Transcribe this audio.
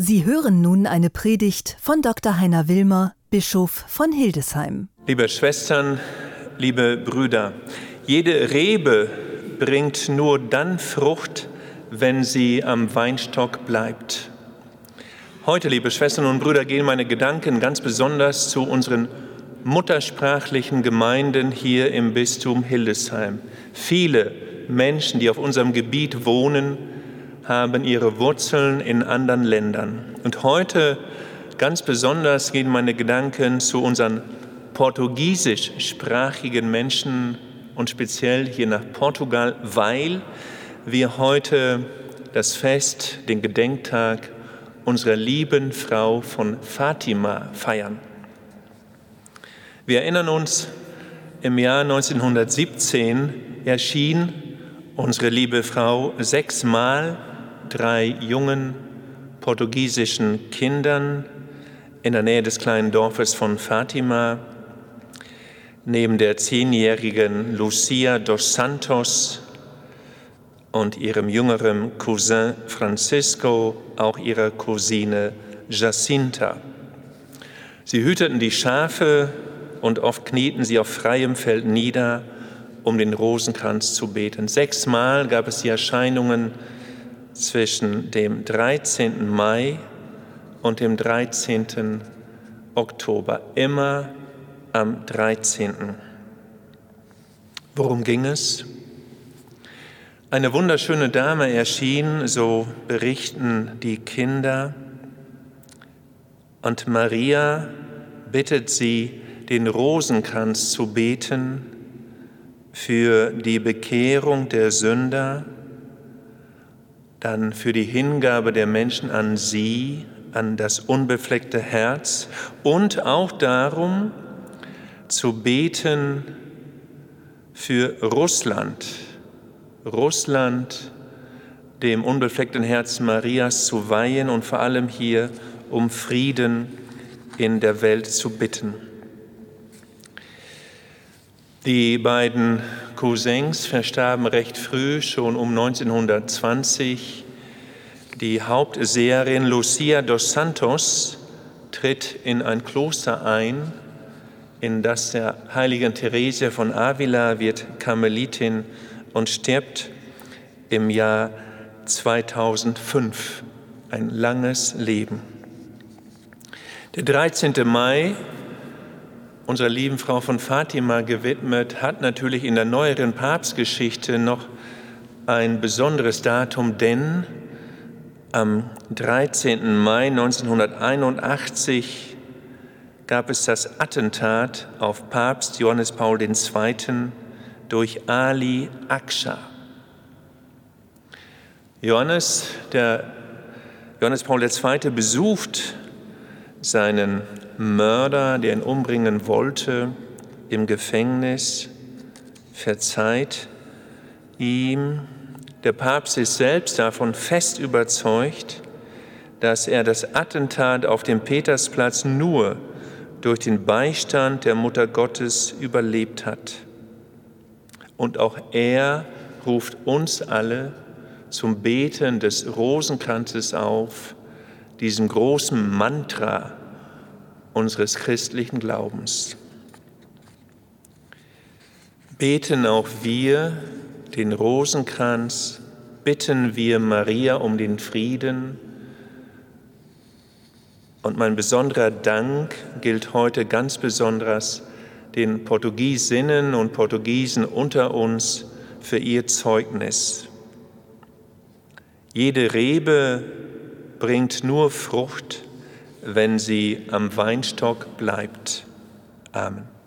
Sie hören nun eine Predigt von Dr. Heiner Wilmer, Bischof von Hildesheim. Liebe Schwestern, liebe Brüder, jede Rebe bringt nur dann Frucht, wenn sie am Weinstock bleibt. Heute, liebe Schwestern und Brüder, gehen meine Gedanken ganz besonders zu unseren muttersprachlichen Gemeinden hier im Bistum Hildesheim. Viele Menschen, die auf unserem Gebiet wohnen, haben ihre Wurzeln in anderen Ländern. Und heute ganz besonders gehen meine Gedanken zu unseren portugiesischsprachigen Menschen und speziell hier nach Portugal, weil wir heute das Fest, den Gedenktag unserer lieben Frau von Fatima feiern. Wir erinnern uns, im Jahr 1917 erschien unsere liebe Frau sechsmal drei jungen portugiesischen Kindern in der Nähe des kleinen Dorfes von Fatima, neben der zehnjährigen Lucia dos Santos und ihrem jüngeren Cousin Francisco, auch ihrer Cousine Jacinta. Sie hüteten die Schafe und oft knieten sie auf freiem Feld nieder, um den Rosenkranz zu beten. Sechsmal gab es die Erscheinungen zwischen dem 13. Mai und dem 13. Oktober, immer am 13. Worum ging es? Eine wunderschöne Dame erschien, so berichten die Kinder, und Maria bittet sie, den Rosenkranz zu beten für die Bekehrung der Sünder dann für die Hingabe der Menschen an sie, an das unbefleckte Herz und auch darum zu beten für Russland, Russland dem unbefleckten Herz Marias zu weihen und vor allem hier um Frieden in der Welt zu bitten. Die beiden Cousins verstarben recht früh, schon um 1920. Die Hauptseherin Lucia dos Santos tritt in ein Kloster ein, in das der heiligen Theresia von Avila wird Karmelitin und stirbt im Jahr 2005. Ein langes Leben. Der 13. Mai unserer lieben Frau von Fatima gewidmet, hat natürlich in der neueren Papstgeschichte noch ein besonderes Datum, denn am 13. Mai 1981 gab es das Attentat auf Papst Johannes Paul II. durch Ali Aksha. Johannes, der Johannes Paul II. besucht seinen Mörder, der ihn umbringen wollte, im Gefängnis, verzeiht ihm. Der Papst ist selbst davon fest überzeugt, dass er das Attentat auf dem Petersplatz nur durch den Beistand der Mutter Gottes überlebt hat. Und auch er ruft uns alle zum Beten des Rosenkranzes auf, diesem großen Mantra unseres christlichen Glaubens. Beten auch wir den Rosenkranz, bitten wir Maria um den Frieden. Und mein besonderer Dank gilt heute ganz besonders den Portugiesinnen und Portugiesen unter uns für ihr Zeugnis. Jede Rebe bringt nur Frucht, wenn sie am Weinstock bleibt. Amen.